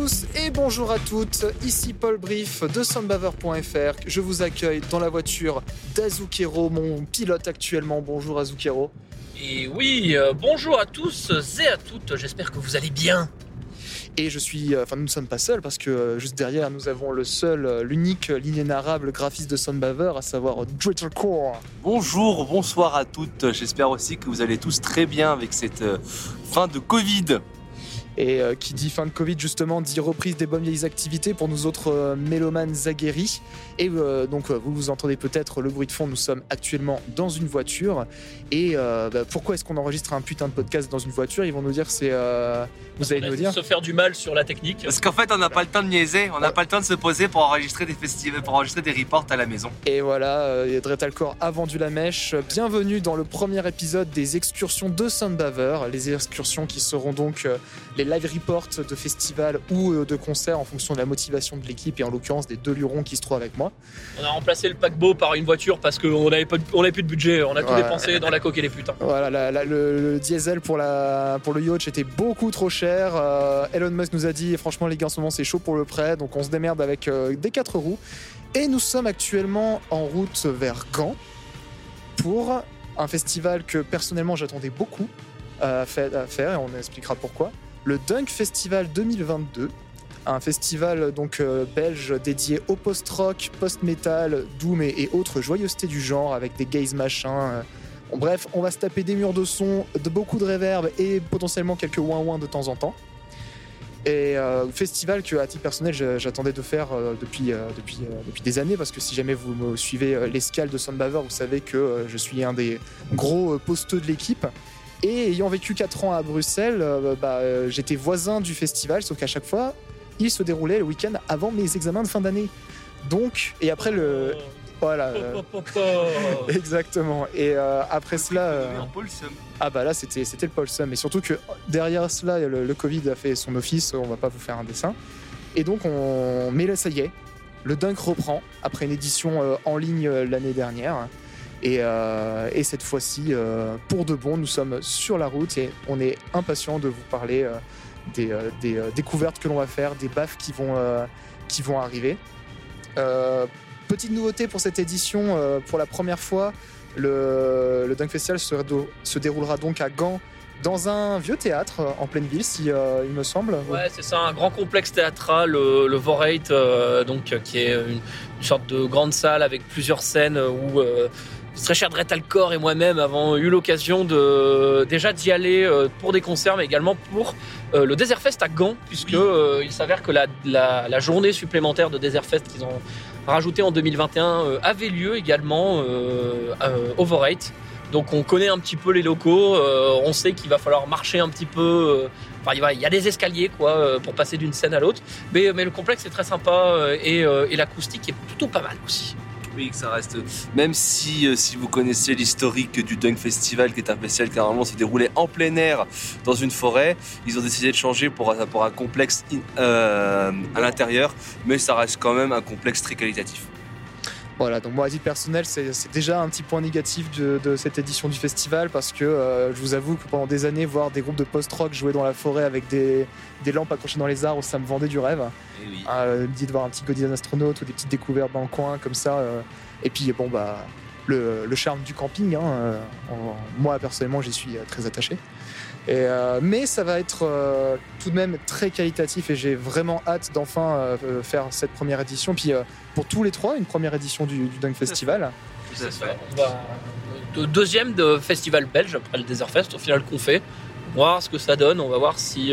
tous et bonjour à toutes, ici Paul Brief de Soundbaver.fr. Je vous accueille dans la voiture d'Azukero, mon pilote actuellement. Bonjour Azukero. Et oui, euh, bonjour à tous et à toutes, j'espère que vous allez bien. Et je suis, euh, enfin nous ne sommes pas seuls parce que euh, juste derrière nous avons le seul, euh, l'unique, l'inénarrable graphiste de Soundbaver, à savoir Core. Bonjour, bonsoir à toutes. J'espère aussi que vous allez tous très bien avec cette euh, fin de Covid. Et euh, qui dit fin de Covid justement dit reprise des bonnes vieilles activités pour nous autres euh, mélomanes aguerris. Et euh, donc euh, vous vous entendez peut-être le bruit de fond, nous sommes actuellement dans une voiture. Et euh, bah, pourquoi est-ce qu'on enregistre un putain de podcast dans une voiture? Ils vont nous dire c'est... euh, vous allez nous dire se faire du mal sur la technique. Parce qu'en fait, on n'a pas le temps de niaiser, on n'a pas le temps de se poser pour enregistrer des festivals, pour enregistrer des reports à la maison. Et voilà, euh, Dretalcore a vendu la mèche. Bienvenue dans le premier épisode des excursions de Soundbaver. Les excursions qui seront donc euh, les live reports de festivals ou euh, de concerts en fonction de la motivation de l'équipe et en l'occurrence des deux lurons qui se trouvent avec moi. On a remplacé le paquebot par une voiture parce qu'on n'avait plus de budget, on a tout Ouais. dépensé dans la coque et les putains. Voilà, la- la- le, le diesel pour, la, pour le yacht était beaucoup trop cher. Euh, Elon Musk nous a dit, franchement les gars, en ce moment c'est chaud pour le prêt, donc on se démerde avec euh, des quatre roues. Et nous sommes actuellement en route vers Gand pour un festival que personnellement j'attendais beaucoup à faire, et on expliquera pourquoi. Le Dunk Festival 2022. Un festival donc euh, belge dédié au post-rock, post-metal, doom et, autres joyeusetés du genre avec des gays machins, euh, bref, on va se taper des murs de son, de beaucoup de réverb et potentiellement quelques ouin-ouin de temps en temps. Et euh, festival que, à titre personnel, j'attendais de faire depuis, des années, parce que si jamais vous me suivez l'escale de Soundbaver, vous savez que je suis un des gros posteux de l'équipe. Et ayant vécu 4 ans à Bruxelles, euh, bah, euh, j'étais voisin du festival, sauf qu'à chaque fois, il se déroulait le week-end avant mes examens de fin d'année. Donc, et après le. Voilà. euh, Oh, oh, oh, oh. Exactement. Et euh, après cela. euh, Un Paul Sum. ah bah là c'était c'était le Paulsum et surtout que derrière cela le, le Covid a fait son office, on va pas vous faire un dessin. Et donc on mais là ça y est, le Dunk reprend après une édition euh, en ligne euh, l'année dernière. Et, euh, et cette fois-ci, euh, pour de bon, nous sommes sur la route et on est impatient de vous parler euh, des, découvertes que l'on va faire, des baffes qui vont, qui vont arriver. Petite nouveauté pour cette édition, pour la première fois, le, le Dunk Festival se, déroulera donc à Gand dans un vieux théâtre en pleine ville, si il me semble. Ouais, c'est ça, un grand complexe théâtral, le, le donc, qui est une, sorte de grande salle avec plusieurs scènes où très cher Dretalcor et moi-même avons eu l'occasion de déjà d'y aller euh, pour des concerts, mais également pour euh, le Desert Fest à Gand, puisque euh, il s'avère que la, la- la journée supplémentaire de Desert Fest qu'ils ont rajouté en 2021 euh, avait lieu également Voreit. Donc on connaît un petit peu les locaux, euh, on sait qu'il va falloir marcher un petit peu. euh, Enfin, il va- il y a des escaliers quoi euh, pour passer d'une scène à l'autre, mais, mais le complexe est très sympa et, et l'acoustique est plutôt pas mal aussi. Ça reste. Même si, euh, si vous connaissez l'historique du Dunk Festival, qui est un festival qui normalement se déroulait en plein air dans une forêt, ils ont décidé de changer pour, un- complexe euh, à l'intérieur, mais ça reste quand même un complexe très qualitatif. Voilà, donc moi à titre personnel, c'est déjà un petit point négatif de, de cette édition du festival parce que euh, je vous avoue que pendant des années, voir des groupes de post-rock jouer dans la forêt avec des, des lampes accrochées dans les arbres, ça me vendait du rêve. Et oui. Ah, euh, l'idée de voir un petit Godin astronaute ou des petites découvertes dans le coin comme ça. euh, et puis bon bah le, le charme du camping. hein, euh, moi personnellement j'y suis euh, très attaché. Euh, mais ça va être euh, tout de même très qualitatif et j'ai vraiment hâte d'enfin euh, faire cette première édition. Puis pour tous les trois, une première édition du, du Dunk Festival. Deuxième de festival belge après le Desert Fest, au final qu'on fait. Voir ce que ça donne, on va voir si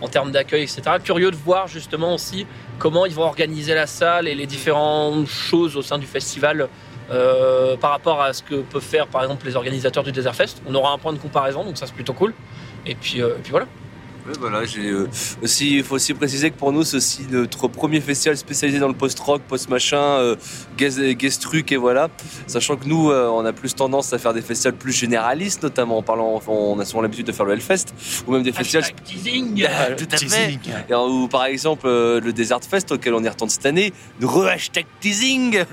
en termes d'accueil, etc. Curieux de voir justement aussi comment ils vont organiser la salle et les différentes choses au sein du festival euh, par rapport à ce que peuvent faire par exemple les organisateurs du Desert Fest. On aura un point de comparaison, donc ça c'est plutôt cool. Et puis, euh, et puis voilà. Voilà, j'ai euh, aussi, il faut aussi préciser que pour nous, c'est aussi notre premier festival spécialisé dans le post-rock, post-machin, euh, guest, guest truc et voilà. Sachant que nous, euh, on a plus tendance à faire des festivals plus généralistes, notamment en parlant, on a souvent l'habitude de faire le Hellfest, ou même des festivals Hashtag teasing. Tout à fait. Et, euh, Ou par exemple euh, le Desert Fest auquel on y retourne cette année, re-hashtag teasing.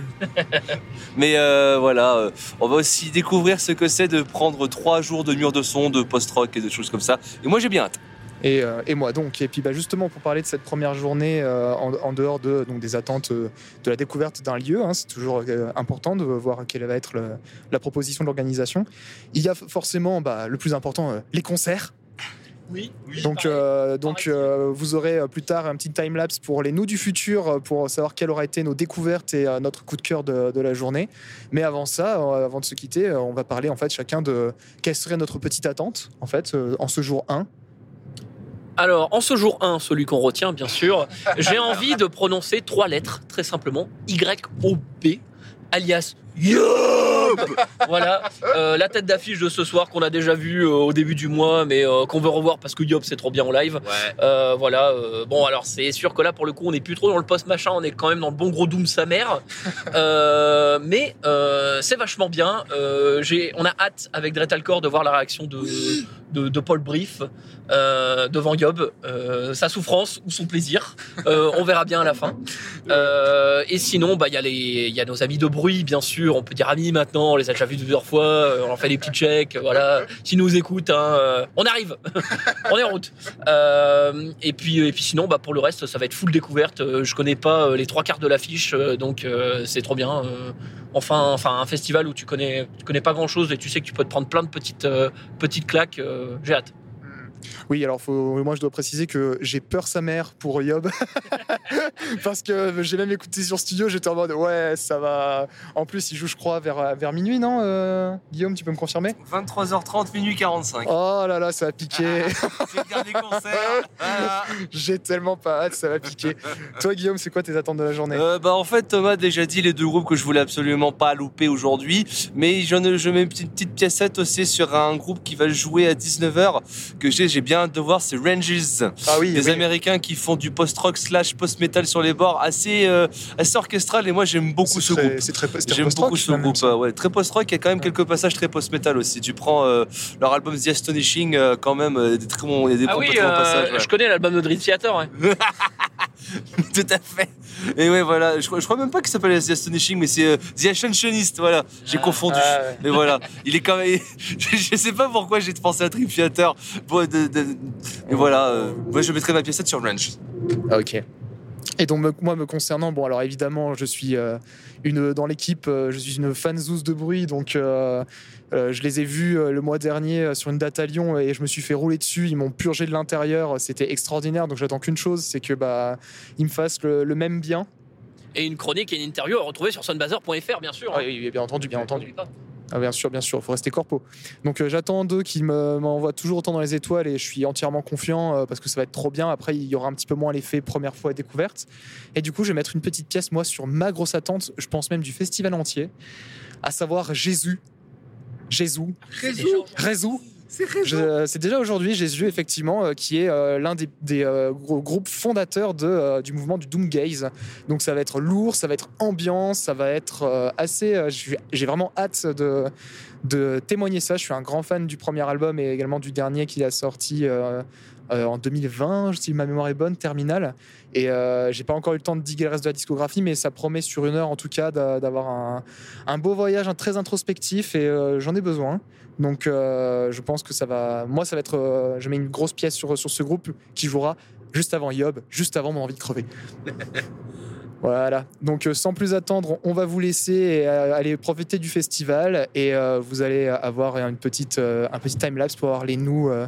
Mais euh, voilà, euh, on va aussi découvrir ce que c'est de prendre trois jours de mur de son, de post-rock et de choses comme ça. Et moi j'ai bien hâte. Et, euh, et moi donc. Et puis bah, justement pour parler de cette première journée euh, en, en dehors de, donc, des attentes euh, de la découverte d'un lieu, hein, c'est toujours important de voir quelle va être le- la proposition de l'organisation. Il y a forcément bah, le plus important, les concerts. Oui. Donc, euh, donc euh, vous aurez plus tard un petit time-lapse pour les nous du futur, pour savoir quelles auraient été nos découvertes et euh, notre coup de cœur de, de la journée. Mais avant ça, avant de se quitter, on va parler en fait chacun de quelle serait notre petite attente en fait en ce jour 1. Alors, en ce jour 1, celui qu'on retient, bien sûr, j'ai envie de prononcer trois lettres, très simplement. Y-O-B, alias YOB Voilà, euh, la tête d'affiche de ce soir qu'on a déjà vu euh, au début du mois, mais euh, qu'on veut revoir parce que Yob c'est trop bien en live. Ouais. Voilà, bon alors c'est sûr que là pour le coup on n'est plus trop dans le post machin, on est quand même dans le bon gros Doom sa mère. Mais c'est vachement bien. J'ai, on a hâte avec Dretalcore de voir la réaction de, de, de Paul Brief devant Yob, sa souffrance ou son plaisir. On verra bien à la fin. Et sinon, bah il y a les, il y a nos amis de bruit bien sûr. On peut dire amis maintenant, on les a déjà vus plusieurs fois. euh, On leur fait des petits checks. Voilà, s'ils nous écoutent, hein, euh, on arrive, on est en route. Euh, et puis et puis sinon, bah pour le reste, ça va être full découverte. Euh, Je connais pas euh, les trois quarts de l'affiche, euh, donc euh, c'est trop bien. Euh, Enfin, enfin un festival où tu connais, tu connais pas grand chose et tu sais que tu peux te prendre plein de petites euh, petites claques. euh, J'ai hâte. Oui, alors faut, moi je dois préciser que j'ai peur sa mère pour Yob parce que j'ai même écouté sur studio, j'étais en mode ouais ça va. En plus il joue je crois vers vers minuit non euh, Guillaume tu peux me confirmer? 23h30, minuit 45. Oh là là ça va piquer. C'est le dernier concert. Voilà. J'ai tellement pas hâte, ça va piquer. Toi, Guillaume, c'est quoi tes attentes de la journée? Euh, bah en fait Thomas a déjà dit les deux groupes que je voulais absolument pas louper aujourd'hui mais je mets une petite, petite piécette aussi sur un groupe qui va jouer à 19h que j'ai j'ai bien hâte de voir c'est Ranges Ah oui, des oui. Américains qui font du post-rock slash post-metal sur les bords assez, euh, assez orchestral et moi j'aime beaucoup ce très- groupe C'est très, J'aime post-rock, beaucoup ce groupe, euh, ouais, très post-rock, il y a quand même quelques passages très post-metal aussi. Tu prends euh, leur album The Astonishing, euh, quand même, euh, des très bons, il y a des Ah bons oui, très bons euh, passages. ouais. je connais l'album de Dream Theater. Tout à fait. Et ouais, voilà, je, crois- je crois même pas qu'il s'appelle The Astonishing, mais c'est euh, The Ascensionist, voilà, j'ai confondu. Ah, ouais. Mais voilà, il est quand même. je, je sais pas pourquoi j'ai pensé à Theater. Bon, de- de- et voilà, euh, moi je mettrai ma pièce sur Ranch. Ah, ok. Et donc me- moi me concernant, bon alors évidemment je suis euh, une dans l'équipe, euh, je suis une fanzouze de bruit, donc euh, je les ai vus le mois dernier sur une date à Lyon et je me suis fait rouler dessus. Ils m'ont purgé de l'intérieur, c'était extraordinaire. Donc j'attends qu'une chose, c'est que bah ils me fassent le, le même bien. Et une chronique et une interview à retrouver sur sunbazer.fr, bien sûr. hein. oui, oui, bien entendu, bien entendu. Pas. Ah, bien sûr, bien sûr, il faut rester corpo. Donc euh, j'attends d'eux qu'ils me- m'envoient toujours autant dans les étoiles et je suis entièrement confiant euh, parce que ça va être trop bien. Après, il y aura un petit peu moins l'effet première fois découverte. Et du coup, je vais mettre une petite pièce, moi, sur ma grosse attente, je pense même du festival entier, à savoir Jésus. Jésus. Jésus. Je- C'est déjà aujourd'hui Jésus, effectivement, euh, qui est euh, l'un des, euh, groupes fondateurs euh, du mouvement du Doom Gaze. Donc ça va être lourd, ça va être ambiance, ça va être euh, assez. euh, j'ai vraiment hâte de, de témoigner ça. Je suis un grand fan du premier album et également du dernier qu'il a sorti euh, euh, en 2020, si ma mémoire est bonne, Terminal. Et euh, j'ai pas encore eu le temps de diguer le reste de la discographie, mais ça promet sur une heure en tout cas d'a- d'avoir un, beau voyage, un très introspectif et euh, j'en ai besoin. Donc je pense que ça va. Moi, ça va être. je mets une grosse pièce sur, sur ce groupe qui jouera juste avant Yob, juste avant mon envie de crever. Voilà. Donc euh, sans plus attendre, on va vous laisser et, euh, aller profiter du festival et euh, vous allez avoir une petite, euh, un petit time lapse pour voir les nous, euh,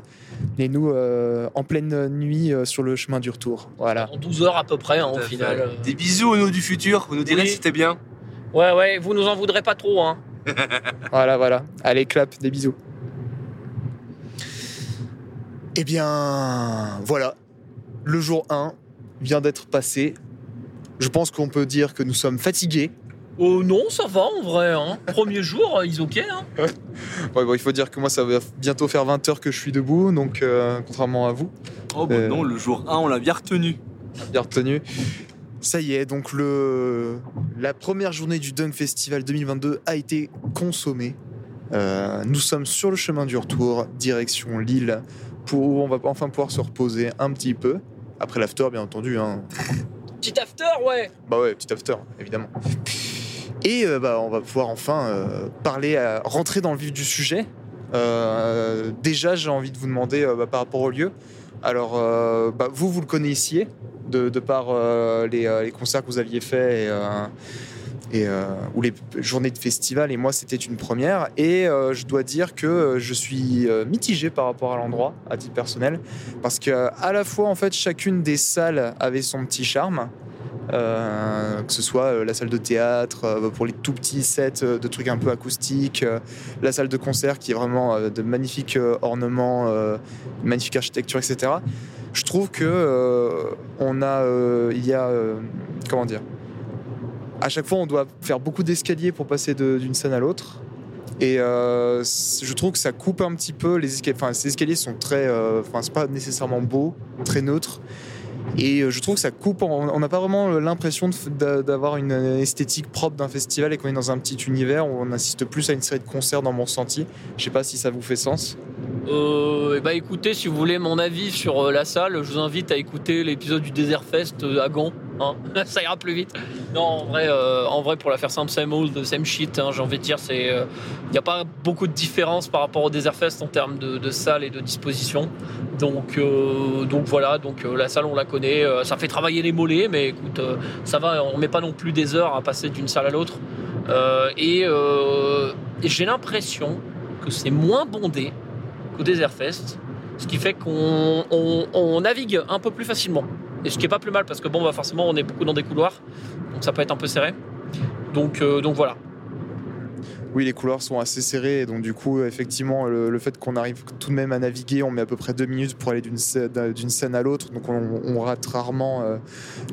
les nous euh, en pleine nuit euh, sur le chemin du retour. Voilà. En 12 heures à peu près, hein, au final. euh. Des bisous au nous du futur, vous nous direz Oui. si c'était bien. Ouais, ouais, vous nous en voudrez pas trop, hein. Voilà, voilà. Allez, clap, des bisous. Eh bien, voilà. Le jour 1 vient d'être passé. Je pense qu'on peut dire que nous sommes fatigués. Oh non, ça va en vrai, hein. Premier jour, euh, ils ok, hein. Ouais, bon, il faut dire que moi, ça va bientôt faire 20 heures que je suis debout, donc euh, contrairement à vous, Oh bah Euh. non, le jour 1, on l'a bien retenu. bien retenu. Ça y est, donc le... la première journée du Dunk Festival 2022 a été consommée. Euh, nous sommes sur le chemin du retour, direction Lille, pour où on va enfin pouvoir se reposer un petit peu. Après l'after, bien entendu. Hein. Petit after, ouais. Bah ouais, petit after, évidemment. Et euh, bah, on va pouvoir enfin euh, parler, à- rentrer dans le vif du sujet. Euh, déjà, j'ai envie de vous demander, euh, bah, par rapport au lieu, Alors, euh, bah, vous, vous le connaissiez de, par euh, les, euh, les concerts que vous aviez faits et, euh, et, euh, ou les journées de festival. Et moi, c'était une première. Et euh, je dois dire que euh, je suis mitigé par rapport à l'endroit, à titre personnel, parce que à la fois, en fait, chacune des salles avait son petit charme. Que ce soit la salle de théâtre pour les tout petits sets de trucs un peu acoustiques, la salle de concert qui est vraiment de magnifiques ornements, magnifique architecture, etc. Je trouve que on a, il y a, comment dire, à chaque fois on doit faire beaucoup d'escaliers pour passer d'une scène à l'autre. Et euh, je trouve que ça coupe un petit peu les escaliers. Enfin, ces escaliers sont très, euh, enfin, c'est pas nécessairement beau, très neutre. Et euh, je trouve que ça coupe. On n'a pas vraiment l'impression d'avoir une esthétique propre d'un festival et qu'on est dans un petit univers où on assiste plus à une série de concerts dans mon ressenti. Je sais pas si ça vous fait sens. Euh, bah écoutez, si vous voulez mon avis sur la salle, je vous invite à écouter l'épisode du Desert Fest à Gand. Hein. ça ira plus vite. Non, en vrai, euh, en vrai, pour la faire simple, same old, same shit. hein, J'ai envie de dire, c'est, il n'y a pas beaucoup de différence par rapport au Desert Fest en termes de, salle et de disposition. Donc, euh, voilà. Donc euh, la salle, on la connaît. euh, ça fait travailler les mollets, mais écoute, euh, ça va. On met pas non plus des heures à passer d'une salle à l'autre. Euh, et euh, j'ai l'impression que c'est moins bondé qu'au Desert Fest, ce qui fait qu'on on- on navigue un peu plus facilement. Et ce qui est pas plus mal parce que bon, bah forcément, on est beaucoup dans des couloirs, donc ça peut être un peu serré. Donc, euh, donc voilà. Oui, les couloirs sont assez serrés, et donc du coup, effectivement, le, fait qu'on arrive tout de même à naviguer, on met à peu près deux minutes pour aller d'une scène, à l'autre, donc on, rate rarement euh,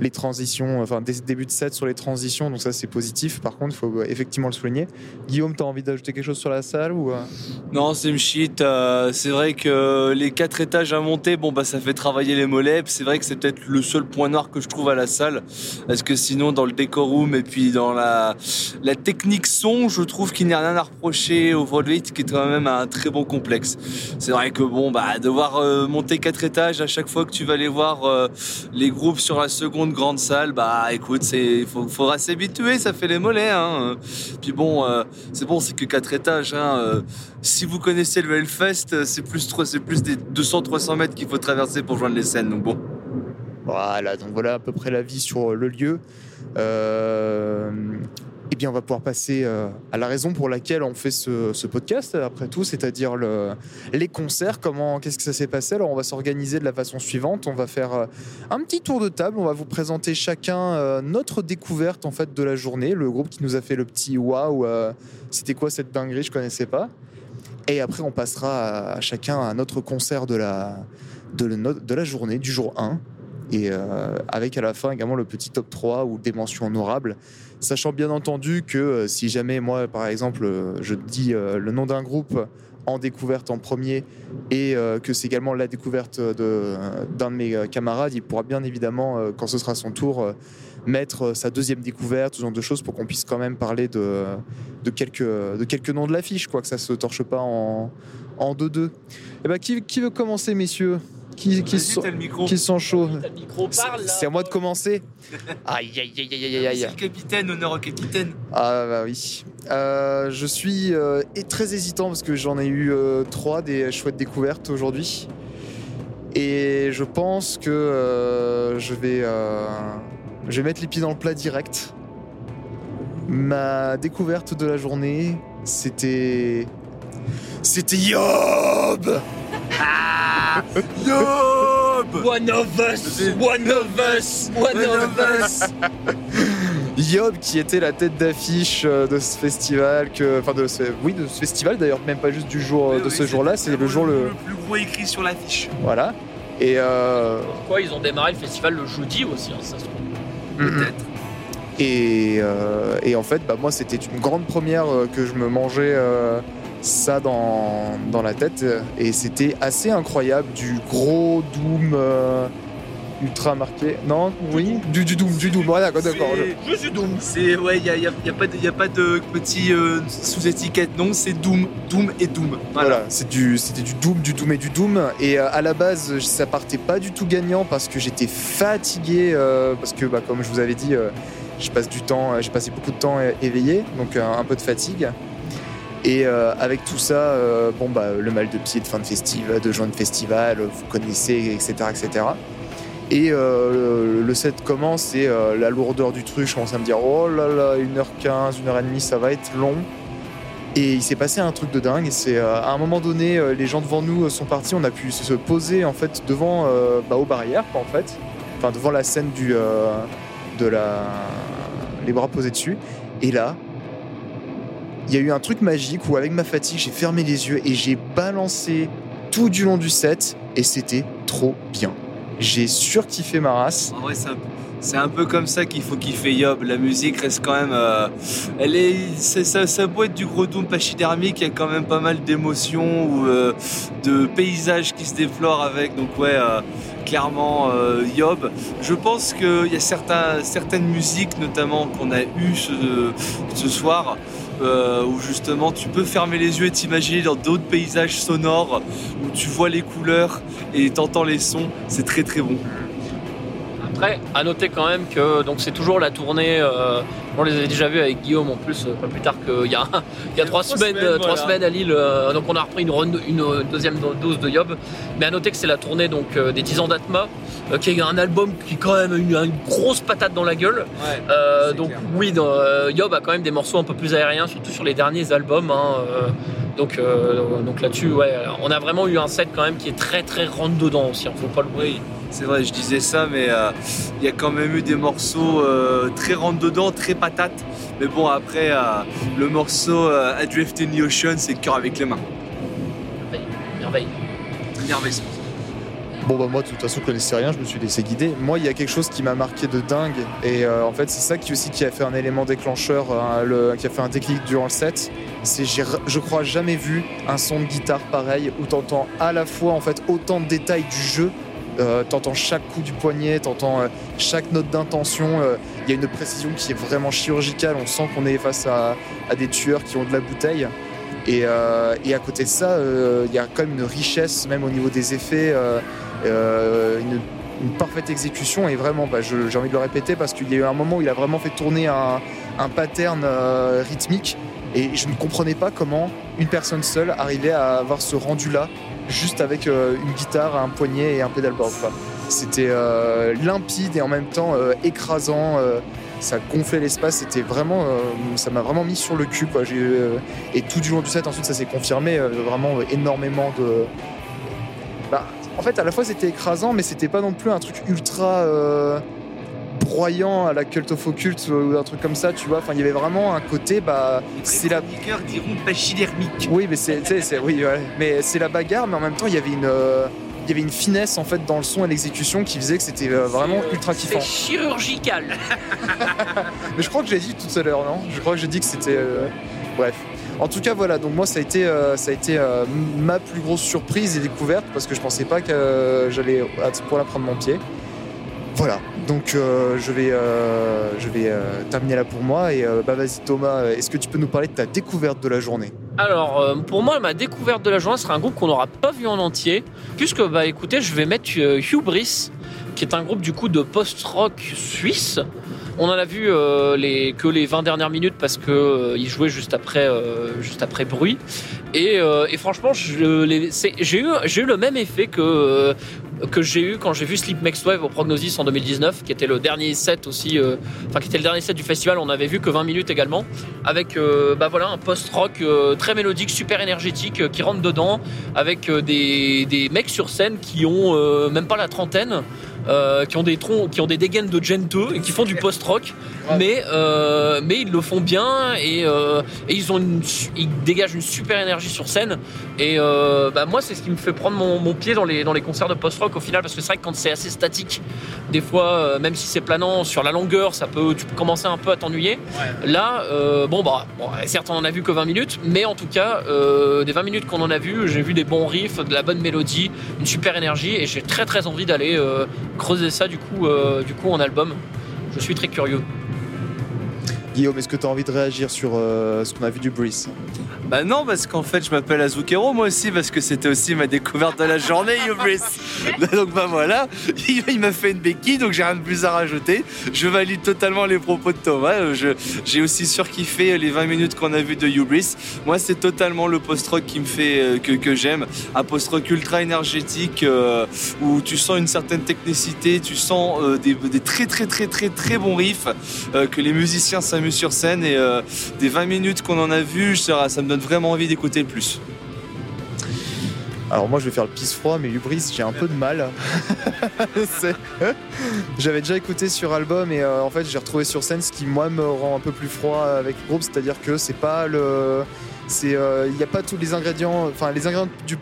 les transitions, enfin des débuts de set sur les transitions, donc ça c'est positif. Par contre, il faut euh, effectivement le souligner. Guillaume, tu as envie d'ajouter quelque chose sur la salle ou euh? Non, c'est shit. euh, c'est vrai que les quatre étages à monter, bon bah ça fait travailler les mollets. C'est vrai que c'est peut-être le seul point noir que je trouve à la salle, parce que sinon dans le décor room et puis dans la la technique son, je trouve qu'il n'y a rien à reprocher au qui est quand même un très bon complexe. C'est vrai que bon bah devoir euh, monter quatre étages à chaque fois que tu vas aller voir euh, les groupes sur la seconde grande salle, bah écoute, c'est faut, faudra s'habituer, ça fait les mollets. Hein. Puis bon, euh, c'est bon, c'est que quatre étages. Hein. si vous connaissez le Hellfest, c'est plus, c'est plus des 200-300 mètres qu'il faut traverser pour joindre les scènes. Donc bon. Voilà, donc voilà à peu près la vie sur le lieu. Eh bien, on va pouvoir passer euh, à la raison pour laquelle on fait ce, podcast, après tout, c'est-à-dire le, les concerts. Comment, qu'est-ce que ça s'est passé? Alors, on va s'organiser de la façon suivante. On va faire euh, un petit tour de table. On va vous présenter chacun euh, notre découverte en fait de la journée. Le groupe qui nous a fait le petit waouh. C'était quoi cette dinguerie? Je connaissais pas. Et après, on passera à, chacun à notre concert de la, de, la journée, du jour 1 et avec à la fin également le petit top 3 ou des mentions honorables. Sachant bien entendu que euh, si jamais moi, par exemple, euh, je dis euh, le nom d'un groupe en découverte en premier et que c'est également la découverte d'un de mes camarades, il pourra bien évidemment, quand ce sera son tour, mettre sa deuxième découverte, ce genre de choses pour qu'on puisse quand même parler de, de, quelques, de noms de l'affiche, quoi, que ça se torche pas en, en 2-2. Eh ben, qui veut commencer, messieurs? Qui, sont, qui chauds c'est à moi de commencer. Aïe, aïe, aïe, aïe, aïe, aïe. C'est le capitaine, honneur au capitaine. Ah bah oui. Euh, je suis euh, très hésitant parce que j'en ai eu euh, trois des chouettes découvertes aujourd'hui. Et je pense que euh, je vais je vais mettre les pieds dans le plat direct. Ma découverte de la journée, c'était c'était Yob. Yob One of us, one of us, one of us. Yob qui était la tête d'affiche euh, de ce festival, que, enfin de ce, oui de ce festival d'ailleurs, même pas juste du jour euh, de ce jour-là, c'est le jour le, le plus gros écrit sur l'affiche. voilà. Et euh, Quoi, ils ont démarré le festival le jeudi aussi, hein, ça se trouve. Peut-être. et, euh, et en fait, bah, moi c'était une grande première que je me mangeais euh, ça dans, dans la tête et c'était assez incroyable, du gros doom euh, ultra marqué. Non, oui, du, du doom, du doom. Voilà, d'accord. Je suis Doom. C'est ouais, il y a, y a- y a pas de, y a pas de petit euh, sous-étiquette. Non, c'est Doom, Doom et Doom. Voilà. Voilà, c'est du, c'était du doom, du doom et du doom. Et euh, à la base, ça partait pas du tout gagnant parce que j'étais fatigué. parce que, bah, comme je vous avais dit, je passe du temps, j'ai passé beaucoup de temps éveillé, donc un peu de fatigue. Et euh, avec tout ça, euh, bon bah le mal de pied de fin de festival, de juin de festival, vous connaissez, etc., etc. Et euh, le, set commence et euh, la lourdeur du truc, je commence à me dire oh là là, 1h15, 1h30, ça va être long. Et il s'est passé un truc de dingue. C'est euh, à un moment donné, euh, les gens devant nous euh, sont partis. On a pu se poser en fait devant euh, bah, aux barrières, en fait, enfin devant la scène du euh, de la les bras posés dessus. Et là, il y a eu un truc magique où avec ma fatigue, j'ai fermé les yeux et j'ai balancé tout du long du set et c'était trop bien. J'ai surkiffé ma race. En c'est un, peu comme ça qu'il faut kiffer Yob. La musique reste quand même. euh, elle est, ça peut être du gros doom pachydermique, il y a quand même pas mal d'émotions ou euh, de paysages qui se déflorent avec. Donc, ouais, euh, clairement, euh, Yob. Je pense qu'il y a certaines musiques, notamment qu'on a eues ce, ce soir. euh, où justement tu peux fermer les yeux et t'imaginer dans d'autres paysages sonores où tu vois les couleurs et t'entends les sons, c'est très très bon. Après, à noter quand même que donc c'est toujours la tournée. euh, on les avait déjà vus avec Guillaume en plus, euh, pas plus tard qu'il y a, il y a trois, trois semaines, semaines, euh, trois voilà. semaines à Lille. euh, donc on a repris une, deuxième do- dose de Yob. Mais à noter que c'est la tournée donc des 10 ans d'Atma, qui est un album qui quand même une, une grosse patate dans la gueule. Donc clair. oui, dans, Yob a quand même des morceaux un peu plus aériens, surtout sur les derniers albums. hein, donc euh, donc là-dessus, ouais, on a vraiment eu un set quand même qui est très très rentre dedans aussi. hein, faut pas le Oui, c'est vrai, je disais ça, mais euh, il y a quand même eu des morceaux euh, très rentre dedans, très patates. Mais bon, après, euh, le morceau euh, Adrift in the Ocean, c'est cœur avec les mains. merveille. Merveille. Bon bah moi de toute façon je connaissais rien, je me suis laissé guider. Moi il y a quelque chose qui m'a marqué de dingue et euh, en fait c'est ça qui aussi qui a fait un élément déclencheur, hein, le- qui a fait un déclic durant le set. C'est je crois jamais vu un son de guitare pareil où t'entends à la fois en fait autant de détails du jeu. Euh, t'entends chaque coup du poignet, t'entends euh, chaque note d'intention. euh, Il y a une précision qui est vraiment chirurgicale. On sent qu'on est face à, des tueurs qui ont de la bouteille. Et, euh, à côté de ça, euh, il y a quand même une richesse, même au niveau des effets. euh, euh, une, parfaite exécution et vraiment bah, j'ai envie de le répéter parce qu'il y a eu un moment où il a vraiment fait tourner un, pattern euh, rythmique et je ne comprenais pas comment une personne seule arrivait à avoir ce rendu là juste avec euh, une guitare, un poignet et un pedalboard. quoi. C'était euh, limpide et en même temps euh, écrasant. ça gonflait l'espace, c'était vraiment, ça m'a vraiment mis sur le cul. Et tout du long du set, ensuite, ça s'est confirmé. vraiment énormément de, bah, en fait, à la fois c'était écrasant, mais c'était pas non plus un truc ultra broyant à la Cult of Occult ou un truc comme ça, tu vois. Enfin, il y avait vraiment un côté, bah, c'est la. diront pachydermique. Oui, mais c'est, oui, ouais. mais c'est la bagarre, mais en même temps, il y avait une, euh, il y avait une finesse en fait dans le son et l'exécution qui faisait que c'était euh, vraiment euh, ultra kiffant. C'est chirurgical. Mais je crois que j'ai dit tout à l'heure, non? Je crois que j'ai dit que c'était. euh, Bref. En tout cas, voilà. Donc moi, ça a été, euh, ça a été euh, ma plus grosse surprise et découverte parce que je pensais pas que j'allais à ce point-là prendre mon pied. Voilà. Donc euh, je vais, euh, euh, terminer là pour moi et bah vas-y Thomas, est-ce que tu peux nous parler de ta découverte de la journée? Alors, pour moi, ma découverte de la journée sera un groupe qu'on n'aura pas vu en entier. Puisque, bah écoutez, je vais mettre Hubris, qui est un groupe du coup de post-rock suisse. On en a vu euh, que les 20 dernières minutes parce que euh, juste après, euh, juste après bruit. Et, euh, franchement, j'ai eu, le même effet que, j'ai eu quand j'ai vu Sleep Makes Wave au Prognosis en 2019, qui était le dernier set aussi, enfin qui était le dernier set du festival. On avait vu que 20 minutes également, avec bah un post-rock très mélodique, super énergétique, qui rentre dedans, avec des, des mecs sur scène qui ont même pas la trentaine. Euh, qui ont des troncs, qui ont des dégaines de genteux et qui font du post-rock, mais euh, mais ils le font bien et, euh, et ils ont une, ils dégagent une super énergie sur scène. Et bah moi c'est ce qui me fait prendre mon, mon pied dans les dans les concerts de post-rock au final parce que c'est vrai que quand c'est assez statique, des fois même si c'est planant sur la longueur, ça peut tu peux commencer un peu à t'ennuyer. Là, bon bah bon, certes on en a vu que 20 minutes, mais en tout cas des 20 minutes qu'on en a vu, j'ai vu des bons riffs, de la bonne mélodie, une super énergie et j'ai très très envie d'aller creuser ça du coup euh, du coup en album. Je suis très curieux. Guillaume, est-ce que tu as envie de réagir sur euh, ce qu'on a vu du Breeze? Bah non, parce qu'en fait, je m'appelle Azukero moi aussi, parce que c'était aussi ma découverte de la journée, Breeze. donc bah voilà, il, m'a fait une béquille, donc j'ai rien de plus à rajouter. Je valide totalement les propos de Thomas. J'ai aussi surkiffé les 20 minutes qu'on a vu de Breeze. Moi, c'est totalement le post-rock qui me fait euh, que, que j'aime. Un post-rock ultra énergétique euh, où tu sens une certaine technicité, tu sens des, des, très très très très très bons riffs que les musiciens s'amusent sur scène et euh, des 20 minutes qu'on en a vu, ça, ça me donne vraiment envie d'écouter le plus. Alors moi je vais faire le pisse froid mais Hubris j'ai un peu de mal. J'avais déjà écouté sur album et euh, en fait j'ai retrouvé sur scène ce qui moi me rend un peu plus froid avec le groupe, c'est-à-dire que c'est pas le euh, il n'y a pas tous les ingrédients enfin les ingrédients du,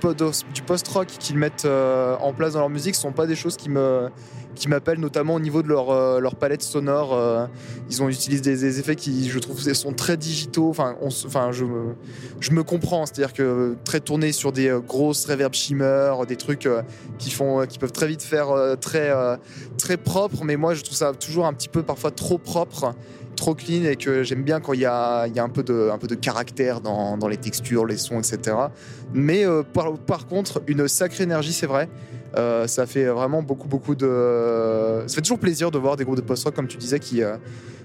du post-rock qu'ils mettent en place dans leur musique sont pas des choses qui me qui m'appellent notamment au niveau de leur, euh, palette sonore. Euh, ils ont utilisé des, effets qui, je trouve, sont très digitaux. Enfin, enfin je, me, comprends, c'est-à-dire que très tourné sur des euh, grosses reverb shimmer, des trucs qui, font, qui peuvent très vite faire très, très propre, mais moi je trouve ça toujours un petit peu parfois trop propre trop clean et que j'aime bien quand il y a, un, peu de, un peu de caractère dans, dans les textures, les sons, etc. Mais par, contre, une sacrée énergie, c'est vrai. Euh, ça fait vraiment beaucoup, beaucoup de. Ça fait toujours plaisir de voir des groupes de post-rock, comme tu disais, qui, euh,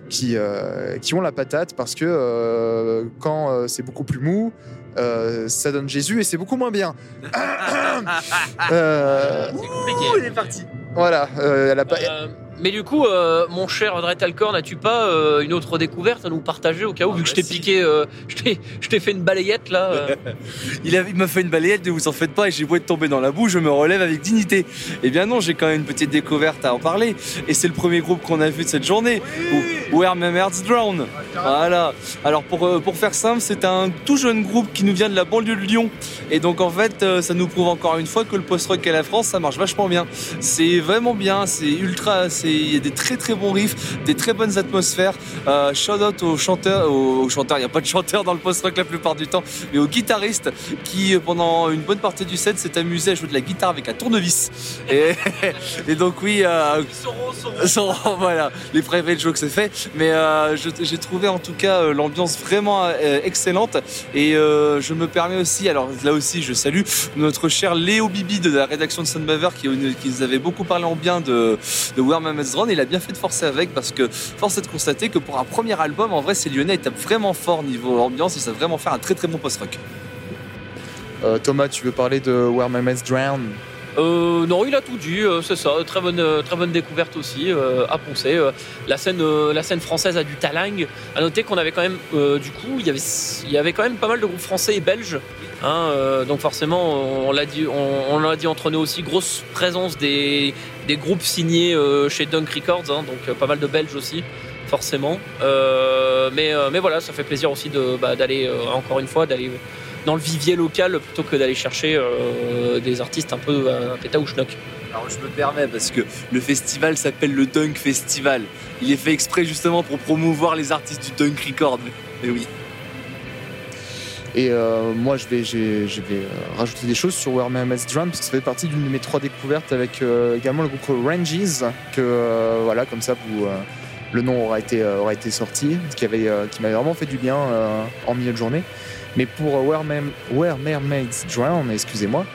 qui, euh, qui ont la patate parce que quand c'est beaucoup plus mou, ça donne Jésus et c'est beaucoup moins bien. c'est compliqué. il est parti. Voilà, elle a pas. Mais du coup, euh, mon cher André Talcor, n'as-tu pas euh, une autre découverte à nous partager au cas où, vu que je t'ai bah piqué, euh, je t'ai fait une balayette là Il m'a fait une balayette, ne vous en faites pas, et j'ai beau être tombé dans la boue, je me relève avec dignité. Eh bien non, j'ai quand même une petite découverte à en parler, et c'est le premier groupe qu'on a vu de cette journée, Where My Hearts Drown. Voilà. Alors pour, pour faire simple, c'est un tout jeune groupe qui nous vient de la banlieue de Lyon, et donc en fait, ça nous prouve encore une fois que le post-rock à la France, ça marche vachement bien. C'est vraiment bien, c'est ultra il y a des très très bons riffs, des très bonnes atmosphères. Euh, shout out aux chanteurs, aux, chanteurs, il n'y a pas de chanteurs dans le post-rock la plupart du temps, mais aux guitaristes qui euh, pendant une bonne partie du set s'est amusé à jouer de la guitare avec un tournevis. Et, donc oui, euh, voilà, les private jokes c'est fait, mais euh, j'ai trouvé en tout cas euh, l'ambiance vraiment excellente et je me permets aussi, alors là aussi je salue notre cher Léo Bibi de la rédaction de Sunbaver qui, qui nous avait beaucoup parlé en bien de, de Where il a bien fait de forcer avec parce que force est de constater que pour un premier album, en vrai, ces Lyonnais ils tapent vraiment fort niveau ambiance, ils savent vraiment faire un très très bon post-rock. Euh, Thomas, tu veux parler de Where My Drown? Euh, non, il a tout dit, euh, c'est ça. Très bonne, très bonne découverte aussi à Poncer. la, scène, la scène française a du talang. À noter qu'on avait quand même, du coup, il y, avait, il y avait quand même pas mal de groupes français et belges. Hein, donc forcément, on, l'a dit, on, l'a dit entre nous aussi, grosse présence des, des groupes signés euh, chez Dunk Records, hein, donc euh, pas mal de Belges aussi, forcément. Euh, mais, voilà, ça fait plaisir aussi bah, d'aller, encore une fois, dans le vivier local plutôt que d'aller chercher des artistes un peu à ou schnock. Alors je me permets parce que le festival s'appelle le Dunk Festival. Il est fait exprès justement pour promouvoir les artistes du Dunk Records. Mais oui. Et euh, moi, je vais, euh, rajouter des choses sur Where My Drum parce que ça fait partie d'une de mes trois découvertes avec euh, également le groupe Ranges. Que voilà, comme ça, vous, le nom aura été, aura été sorti, qui m'avait vraiment fait du bien en milieu de journée. Mais pour Where, Where Mermaids Drown, excusez-moi,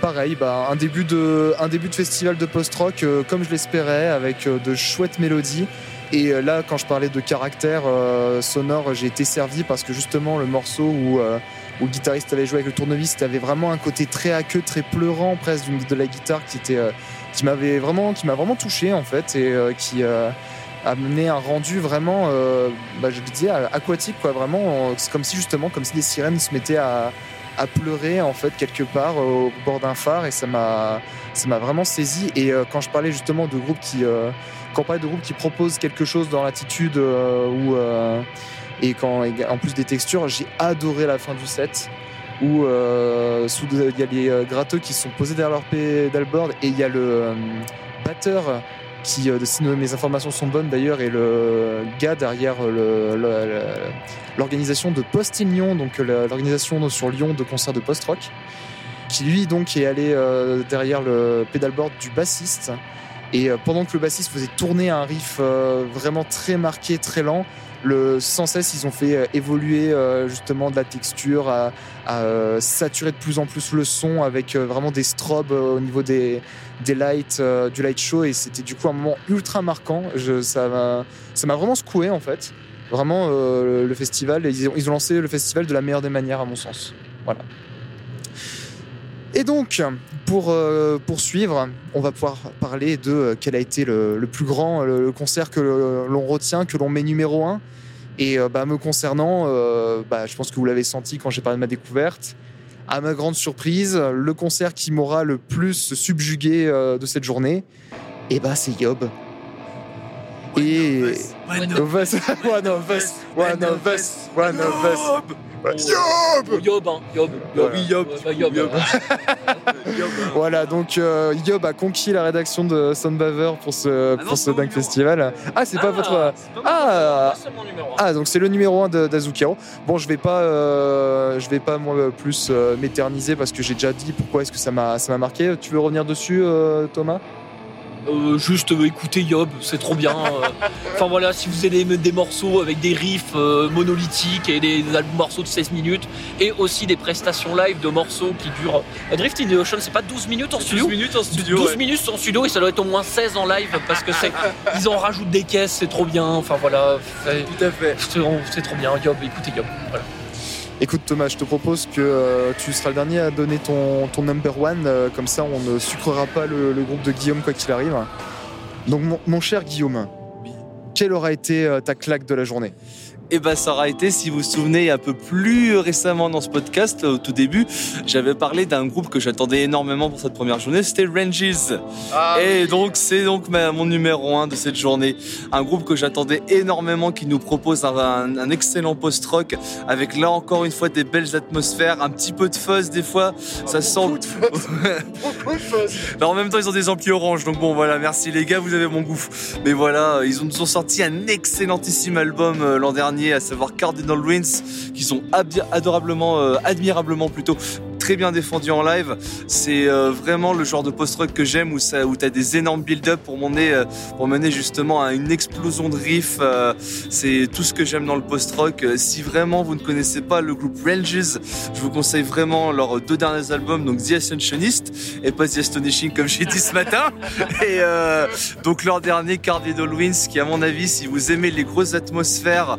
pareil, bah, un, début de, un début de festival de post-rock comme je l'espérais, avec de chouettes mélodies. Et euh, là, quand je parlais de caractère euh, sonore, j'ai été servi parce que justement, le morceau où, euh, où le guitariste avait joué avec le tournevis, avait vraiment un côté très aqueux, très pleurant presque de la guitare qui était, qui m'avait vraiment, qui m'a vraiment touché en fait et qui a amené un rendu vraiment, bah, je disais, aquatique quoi. Vraiment, c'est comme si justement, comme si des sirènes se mettaient à, à pleurer en fait quelque part au bord d'un phare et ça m'a, ça m'a vraiment saisi. Et quand je parlais justement de groupes qui campagne de groupe qui propose quelque chose dans l'attitude euh, ou euh, et quand en plus des textures, j'ai adoré la fin du set où euh, il y a les gratteux qui sont posés derrière leur pedalboard et il y a le batteur qui, si mes informations sont bonnes d'ailleurs, est le gars derrière l'organisation de Post in Lyon, donc l'organisation sur Lyon de concerts de post-rock, qui lui donc est allé derrière le pedalboard du bassiste et euh, pendant que le bassiste faisait tourner un riff euh, vraiment très marqué, très lent, le, sans cesse, ils ont fait euh, évoluer justement de la texture, à, à, saturer de plus en plus le son avec vraiment des strobes au niveau des, des lights, du light show. Et c'était du coup un moment ultra marquant. Je, ça m'a vraiment secoué en fait. Vraiment, le festival, ils ont, ils ont lancé le festival de la meilleure des manières, à mon sens. Voilà. Et donc, pour euh, poursuivre, on va pouvoir parler de euh, quel a été le, le plus grand le, le concert que l'on retient, que l'on met numéro un. Et euh, bah, me concernant, euh, bah, je pense que vous l'avez senti quand j'ai parlé de ma découverte. À ma grande surprise, le concert qui m'aura le plus subjugué euh, de cette journée, et bah, c'est Yob. Et One of us, one of us, one of us, one of us. Oh, Yob, hein, Yob. Voilà. Oui, Yob. Ouais, bah, Yob. Yob. Voilà, donc euh, Yob a conquis la rédaction de Soundbaver pour ce, Ah non, pour ce dingue numéro. festival. Ah, c'est pas Ah, votre. c'est pas Ah. moi, c'est mon numéro un. Ah, donc c'est le numéro 1 d'Azukiro. Bon, je vais pas, euh, je vais pas moi plus euh, m'éterniser parce que j'ai déjà dit pourquoi est-ce que ça m'a, ça m'a marqué. Tu veux revenir dessus, euh, Thomas? Euh, juste euh, écoutez Yob, c'est trop bien. euh. Enfin voilà, si vous avez des, des morceaux avec des riffs euh, monolithiques et des, des albums morceaux de 16 minutes et aussi des prestations live de morceaux qui durent. Drift in the Ocean, c'est pas 12 minutes en studio? 12 minutes en studio. 12 ouais. minutes en studio et ça doit être au moins 16 en live parce que c'est ils en rajoutent des caisses, c'est trop bien. Enfin voilà, Tout à fait. c'est trop bien. Yob, écoutez Yob. Voilà. Écoute, Thomas, je te propose que euh, tu seras le dernier à donner ton, number one. euh, comme ça, on ne sucrera pas le, groupe de Guillaume quoi qu'il arrive. Donc, mon, cher Guillaume, quelle aura été euh, ta claque de la journée? Et ben ça aura été, si vous vous souvenez, un peu plus récemment dans ce podcast, au tout début, j'avais parlé d'un groupe que j'attendais énormément pour cette première journée, c'était Ranges. Et donc c'est donc ma- mon numéro un de cette journée. Un groupe que j'attendais énormément, qui nous propose un, un- un excellent post-rock, avec là encore une fois des belles atmosphères, un petit peu de fuzz des fois, ça sent... Mais en même temps, ils ont des amplis orange, donc bon, voilà, merci les gars, vous avez mon goût. Mais voilà, ils ont- nous ont sorti un excellentissime album euh, l'an dernier, à savoir Cardinal Ruins, qui sont adorablement, euh, admirablement plutôt, très bien défendus en live. C'est euh, vraiment le genre de post-rock que j'aime, où, ça- où tu as des énormes build-up pour mener, euh, pour mener justement à une explosion de riffs. euh, c'est tout ce que j'aime dans le post-rock. Si vraiment vous ne connaissez pas le groupe Ranges, je vous conseille vraiment leurs deux derniers albums, donc The Ascensionist et pas The Astonishing comme j'ai dit ce matin. Et donc leur dernier Cardinal Wins, qui à mon avis, si vous aimez les grosses atmosphères,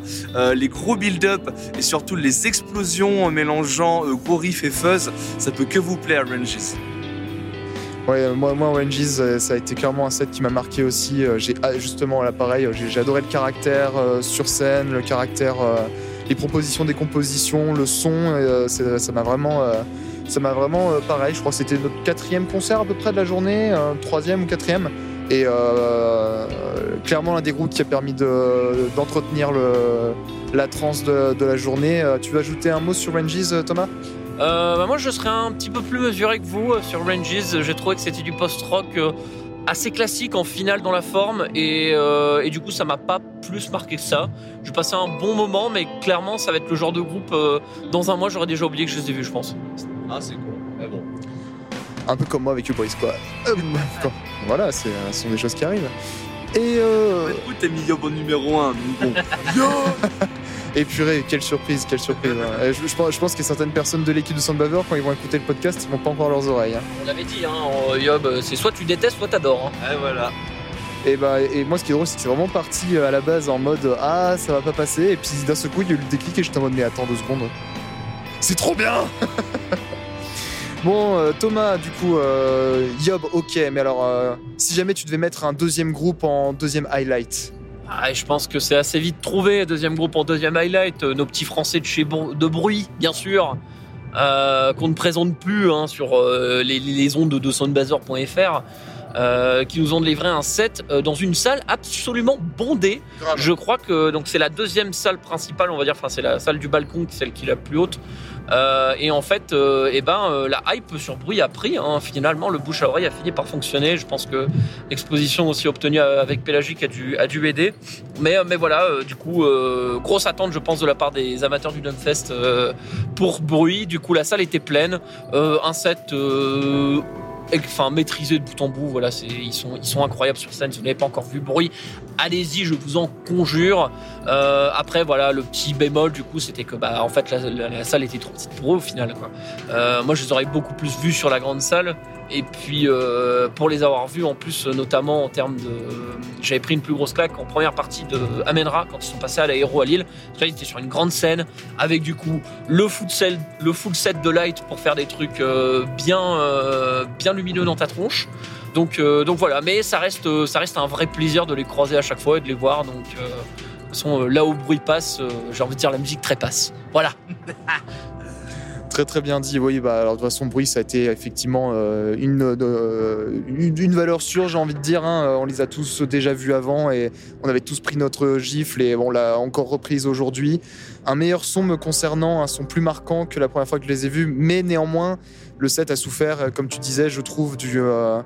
les gros build-up et surtout les explosions mélangeant gros riff et fuzz, ça peut que vous plaire, Ranges. Ouais, euh, moi, moi, Oranges, euh, ça a été clairement un set qui m'a marqué aussi. Euh, J'ai ah, justement là, pareil, j'ai adoré le caractère sur scène, le caractère, les propositions des compositions, le son. ça m'a vraiment, ça m'a vraiment pareil. Je crois que c'était notre quatrième concert à peu près de la journée, troisième ou quatrième. Et clairement l'un des groupes qui a permis de- d'entretenir la transe de, la journée. Tu veux ajouter un mot sur Ranges, Thomas? Euh, bah, moi, je serais un petit peu plus mesuré que vous euh, sur Ranges. J'ai trouvé que c'était du post-rock euh, assez classique en finale dans la forme et, euh, et du coup, ça m'a pas plus marqué que ça. J'ai passé un bon moment, mais clairement, ça va être le genre de groupe. euh, dans un mois, j'aurais déjà oublié que je les ai vus, je pense. Ah, c'est cool. Mais bon. un peu comme moi avec Boys quoi. Euh, bon, voilà, c'est- ce sont des choses qui arrivent. Et, euh, Du coup, t'as mis Yob en numéro 1. Donc bon. et purée, quelle surprise, quelle surprise. hein. Je, je pense, je pense que certaines personnes de l'équipe de Soundbaver, quand ils vont écouter le podcast, ils vont pas encore leurs oreilles. hein. On l'avait dit, hein, en Yob, euh, c'est soit tu détestes, soit t'adores. hein. Et voilà. Et, bah, et moi, ce qui est drôle, c'est que c'est vraiment parti euh, à la base en mode Ah, ça va pas passer. Et puis d'un seul coup, il y a eu le déclic et j'étais en mode Mais attends deux secondes. C'est trop bien Bon, euh, Thomas, du coup, euh, Yob, ok, mais alors, euh, si jamais tu devais mettre un deuxième groupe en deuxième highlight, Ah, je pense que c'est assez vite trouvé. Deuxième groupe en deuxième highlight. euh, Nos petits Français de chez de bruit, bien sûr, euh, qu'on ne présente plus hein, sur euh, les, les ondes de soundbazer.fr, euh, qui nous ont livré un set dans une salle absolument bondée. Je crois que donc c'est la deuxième salle principale, on va dire. Enfin, c'est la salle du balcon, celle qui est la plus haute. Euh, et en fait, euh, eh ben, euh, la hype sur bruit a pris. hein. Finalement, le bouche à oreille a fini par fonctionner. Je pense que l'exposition aussi obtenue avec Pélagique a dû, a dû aider. Mais, euh, mais voilà, euh, du coup, euh, grosse attente, je pense, de la part des amateurs du Dumbfest euh, pour bruit. Du coup, la salle était pleine. Un set enfin de bout en bout. Voilà, ils sont ils sont incroyables sur scène. Si vous n'avez pas encore vu bruit, allez-y, je vous en conjure. Euh, après voilà, le petit bémol du coup, c'était que bah en fait la, salle était trop petite pour eux au final. Euh, moi, je les aurais beaucoup plus vus sur la grande salle. Et puis euh, pour les avoir vus en plus, notamment en termes de, j'avais pris une plus grosse claque en première partie de Amenra quand ils sont passés à l'aéro à Lille. Là, ils étaient sur une grande scène avec du coup le full set, de light pour faire des trucs euh, bien, euh, bien lumineux dans ta tronche. Donc, donc voilà, mais ça reste, ça reste un vrai plaisir de les croiser à chaque fois et de les voir. Donc de toute façon, là où le bruit passe, j'ai envie de dire la musique trépasse. Voilà. très très bien dit. Oui, bah alors de toute façon, bruit, ça a été effectivement euh, une, euh, une, une, valeur sûre, j'ai envie de dire. Hein. On les a tous déjà vus avant et on avait tous pris notre gifle et on l'a encore reprise aujourd'hui. Un meilleur son me concernant, un son plus marquant que la première fois que je les ai vus, mais néanmoins, le set a souffert, comme tu disais, je trouve, du, euh,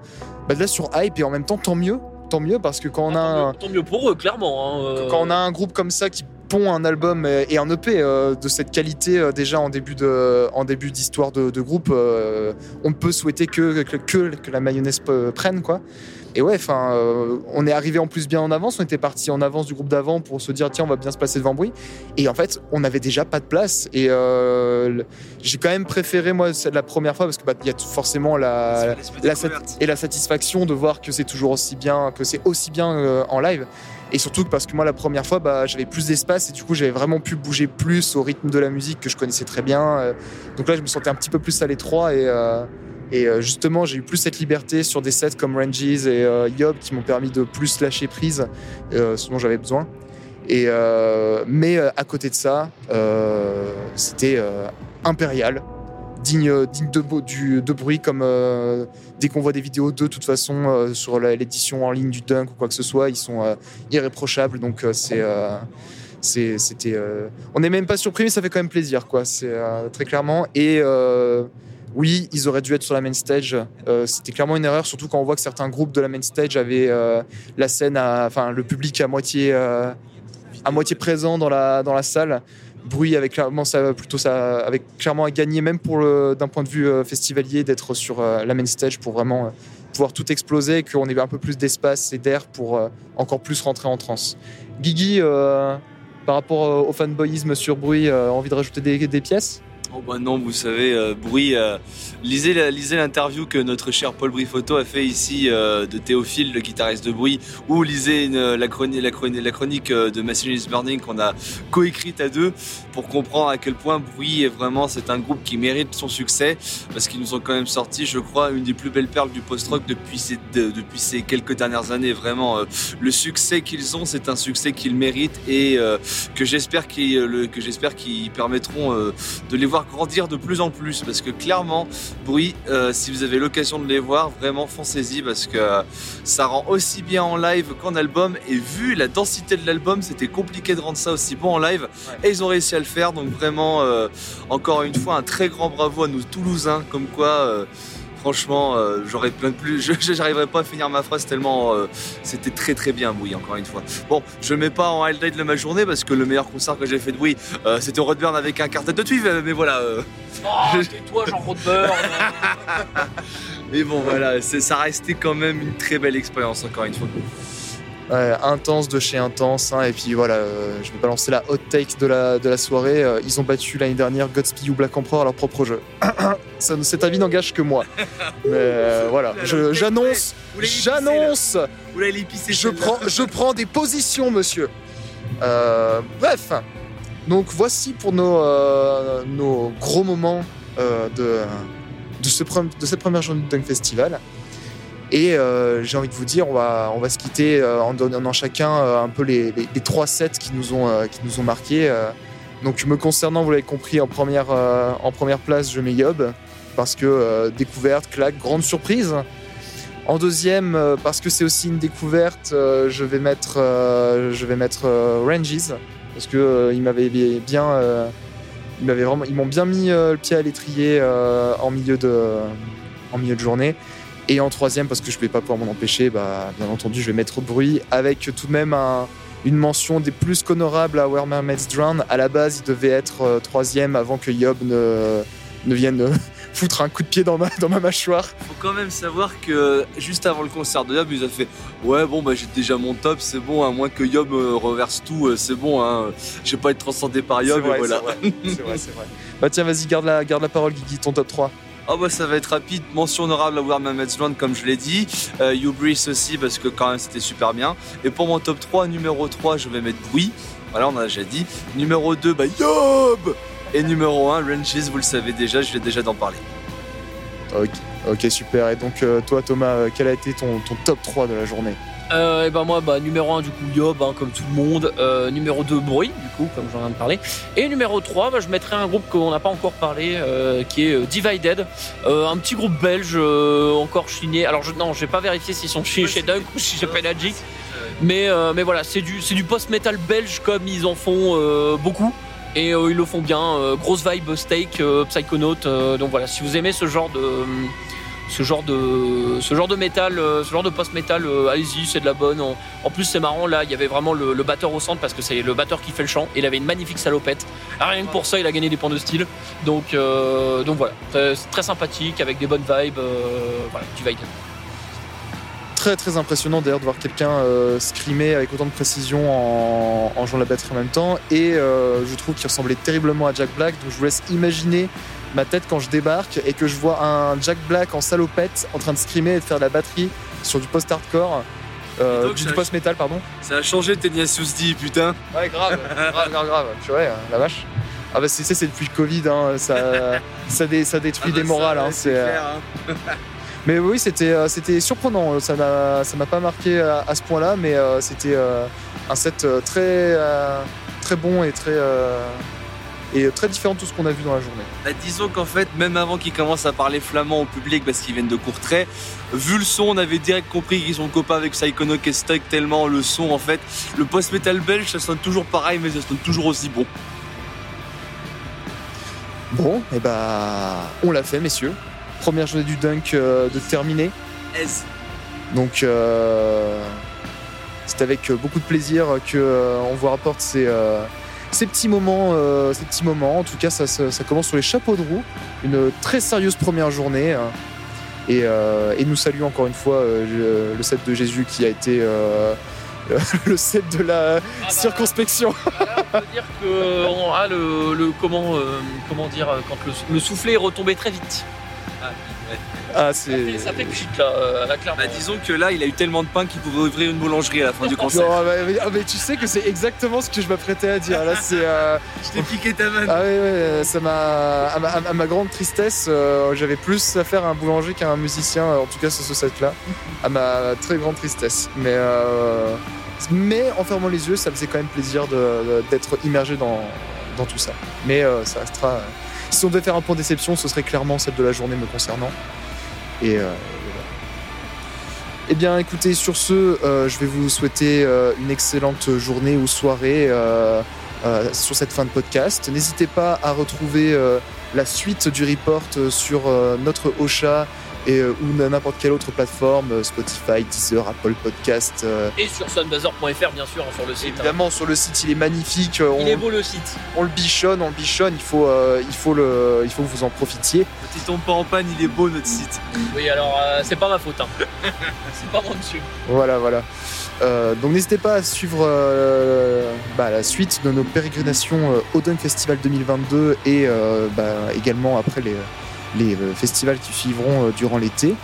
bah de la sur hype et en même temps, tant mieux tant mieux parce que quand on a un... tant mieux pour eux clairement hein, quand on a un groupe comme ça qui un album et un EP euh, de cette qualité euh, déjà en début de, en début d'histoire de, groupe, euh, on ne peut souhaiter que, que, que, la mayonnaise prenne quoi. Et ouais, enfin, on est arrivé en plus bien en avance. On était parti en avance du groupe d'avant pour se dire tiens, on va bien se passer devant bruit. Et en fait, on avait déjà pas de place. Et j'ai quand même préféré moi c'est la première fois parce que bah, il y a forcément la, la, et la satisfaction de voir que c'est toujours aussi bien, que c'est aussi bien en live. Et surtout parce que moi, la première fois, bah, j'avais plus d'espace et du coup, j'avais vraiment pu bouger plus au rythme de la musique que je connaissais très bien. Euh. Donc là, je me sentais un petit peu plus à l'étroit et, euh, et euh, justement, j'ai eu plus cette liberté sur des sets comme Ranges et Yob qui m'ont permis de plus lâcher prise, ce dont j'avais besoin. Et, mais à côté de ça, c'était impérial digne, digne de, bruit comme euh, dès qu'on voit des vidéos de toute façon, euh, sur l'édition en ligne du Dunk ou quoi que ce soit, ils sont euh, irréprochables. Donc c'est c'était on n'est même pas surpris mais ça fait quand même plaisir quoi. C'est très clairement. Et oui ils auraient dû être sur la main stage. C'était clairement une erreur surtout quand on voit que certains groupes de la main stage avaient la scène enfin le public à moitié à moitié présent dans la dans la salle bruit avec clairement ça plutôt ça avec clairement à gagner même pour d'un point de vue euh, festivalier d'être sur euh, la main stage pour vraiment euh, pouvoir tout exploser et qu'on ait un peu plus d'espace et d'air pour encore plus rentrer en transe. Guigui par rapport au fanboyisme sur bruit envie de rajouter des, des pièces? Oh bah non, vous savez, euh, Bruit, euh, lisez, l'interview que notre cher Paul Brifoto a fait ici euh, de Théophile, le guitariste de Bruit, ou lisez la, chronique, la, chronique, de Machine is Burning qu'on a coécrite à deux pour comprendre à quel point Bruit est vraiment, c'est un groupe qui mérite son succès parce qu'ils nous ont quand même sorti, je crois, une des plus belles perles du post-rock depuis ces, quelques dernières années. Vraiment, le succès qu'ils ont, c'est un succès qu'ils méritent et que j'espère qu'ils permettront de les voir grandir de plus en plus parce que clairement, Bruit, euh, si vous avez l'occasion de les voir, vraiment foncez-y parce que euh, ça rend aussi bien en live qu'en album. Et vu la densité de l'album, c'était compliqué de rendre ça aussi bon en live. Et ils ont réussi à le faire donc vraiment euh, encore une fois un très grand bravo à nous Toulousains comme quoi Franchement, euh, j'aurais plein de plus. Je n'arriverai pas à finir ma phrase tellement euh, c'était très très bien, oui, encore une fois. Bon, je mets pas en highlight de ma journée parce que le meilleur concert que j'ai fait de oui, euh, c'était Rodburn avec un quartet de tuiles, mais voilà. Oh, tais-toi, Jean Rodburn Mais bon, voilà, ça restait quand même une très belle expérience, encore une fois intense de chez intense. Hein, et puis voilà, euh, je vais balancer la hot take de la, de la soirée. Euh, ils ont battu l'année dernière Godspeed ou Black Emperor à leur propre jeu. Ça, cet avis n'engage que moi. Mais euh, voilà, j'annonce, j'annonce, je prends, je prends des positions, monsieur. bref, donc voici pour nos, nos gros moments de, de, ce, de cette première journée du Dunk Festival. Et euh, j'ai envie de vous dire, on va, se quitter euh, en donnant chacun euh, un peu les, trois sets qui nous ont, marqués. Donc me concernant, vous l'avez compris, en première, place, je mets Yob, parce que découverte, claque, grande surprise. En deuxième, parce que c'est aussi une découverte, je vais mettre, je vais mettre Ranges, parce que ils ils m'ont bien mis le pied à l'étrier en milieu de journée. Et en troisième, parce que je ne vais pas pouvoir m'en empêcher, bah, bien entendu, je vais mettre bruit avec tout de même une mention des plus qu'honorables à Where Mermaids Drown. À la base, il devait être euh, troisième avant que Yob ne, ne vienne euh, foutre un coup de pied dans ma, dans ma mâchoire. Faut quand même savoir que juste avant le concert de Yob, il a fait Ouais, bon, bah j'ai déjà mon top, c'est bon, à moins que Yob euh, reverse tout, c'est bon, hein, je vais pas être transcendé par Yob, C'est vrai, et voilà. c'est vrai, c'est vrai, c'est vrai. Bah tiens, vas-y, garde la, garde la parole, Guigui, ton top 3. Ah bah ça va être rapide, mention honorable à Warman Metzland comme je l'ai dit, euh, aussi parce que quand même c'était super bien. Et pour mon top 3, numéro 3 je vais mettre Bruit, voilà on a déjà dit. Numéro 2, bah Yob Et numéro 1, Ranges, vous le savez déjà, je l'ai déjà d'en parler. Ok, ok, super. Et donc, euh, toi, Thomas, euh, quel a été ton, ton top 3 de la journée? Euh, et ben moi, bah, numéro 1 du coup Yob, hein, comme tout le monde. Euh, numéro 2 Bruit, du coup, comme j'en viens de parler. Et numéro 3, bah, je mettrai un groupe qu'on n'a pas encore parlé, euh, qui est Divided. Un petit groupe belge, encore signé. Alors je, non, j'ai pas vérifié s'ils sont chez, chez Dunk ou chez Pelagic. Mais, mais voilà, c'est du, du post-metal belge comme ils en font beaucoup. Et ils le font bien. grosse vibe steak, psychonaut. euh, donc voilà, si vous aimez ce genre de. Ce genre de, métal, euh, ce genre de post-metal, euh, allez-y, c'est de la bonne. En, plus, c'est marrant, là, il y avait vraiment le, batteur au centre parce que c'est le batteur qui fait le chant. Il avait une magnifique salopette. Ah, Rien que pour ça, il a gagné des points de style. Donc, euh, voilà, c'est très sympathique avec des bonnes vibes. euh, voilà, du Vaiden. Très, très impressionnant d'ailleurs de voir quelqu'un euh, scrimer avec autant de précision en, jouant la batterie en même temps. Et je trouve qu'il ressemblait terriblement à Jack Black. Donc, je vous laisse imaginer ma tête quand je débarque et que je vois un Jack Black en salopette en train de screamer et de faire de la batterie sur du post-hardcore. euh, donc, du, ça- du post-metal, pardon. Ça a changé Tenacious D, putain. Ouais, grave, grave, grave, grave. Purée, hein, la vache. Ah bah c'est c'est- c'est depuis le Covid, hein, ça, ça, dé- ça détruit des morales. hein, c'est, euh, Mais oui, c'était euh, c'était surprenant. Ça m'a ça m'a pas marqué à, à ce point-là, mais euh, c'était euh, un set euh, très euh, très bon et très euh, et très différent de tout ce qu'on a vu dans la journée. Bah, disons qu'en fait, même avant qu'ils commencent à parler flamand au public parce qu'ils viennent de Courtrai, vu le son, on avait direct compris qu'ils sont copains avec Psychonaut et Stock tellement le son, en fait, le post-metal belge, ça sonne toujours pareil, mais ça sonne toujours aussi bon. Bon, et bah on l'a fait, messieurs. Première journée du dunk euh, de terminer. S. Donc euh, c'est avec euh, beaucoup de plaisir que euh, on vous rapporte ces, euh, ces petits moments, euh, ces petits moments. En tout cas, ça, ça- ça commence sur les chapeaux de roue. Une très sérieuse première journée. hein. Et, euh, et nous saluons encore une fois euh, le, set de Jésus qui a été le set de la circonspection. Voilà, on peut dire que on a le, le- comment, comment dire quand le, le soufflet est retombé très vite. Ah, Ça fait, c'est. ça fait pchit là, euh, là clairement. Bah, disons que là, il a eu tellement de pain qu'il pouvait ouvrir une boulangerie à la fin du concert. Non, mais, mais- mais tu sais que c'est exactement ce que je m'apprêtais à dire. Là, c'est. euh, Je t'ai piqué ta vanne. Ah ouais, ouais, ça m'a à, ma, à ma grande tristesse, euh, j'avais plus à faire à un boulanger qu'à un musicien, en tout cas sur ce set-là, à ma très grande tristesse. Mais euh, mais en fermant les yeux, ça faisait quand même plaisir de- de- d'être immergé dans, dans tout ça. Mais euh, ça restera. euh, si on devait faire un point déception, ce serait clairement celle de la journée me concernant. Et. Eh bien, écoutez, sur ce, euh, je vais vous souhaiter euh, une excellente journée ou soirée. euh, sur cette fin de podcast. N'hésitez pas à retrouver la suite du report sur notre Ocha et euh, ou n'importe quelle autre plateforme, euh, Spotify, Deezer, Apple Podcast. euh, Et sur sunbuzzer.fr bien sûr hein, sur le site. hein. évidemment, sur le site, il est magnifique. euh, Il On, est beau le site. on le bichonne, on le bichonne. Il faut, euh, il faut le, il faut que vous en profitiez. Si tombe pas en panne, il est beau notre site. Oui alors euh, c'est pas ma faute. Hein. c'est pas mon dessus. Voilà, voilà. Euh, donc n'hésitez pas à suivre euh, bah, la suite de nos pérégrinations euh, au Dunk Festival 2022 et euh, bah, également après les, les euh, festivals qui suivront euh, durant l'été.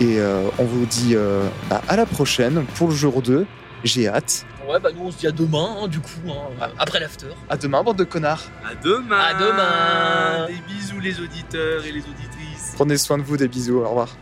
Et euh, on vous dit euh, bah, à la prochaine pour le jour 2. J'ai hâte. Ouais bah nous on se dit à demain hein, du coup hein, après l'after. À demain, bande de connards. À demain. À demain. Des bisous les auditeurs et les auditrices. Prenez soin de vous, des bisous, au revoir.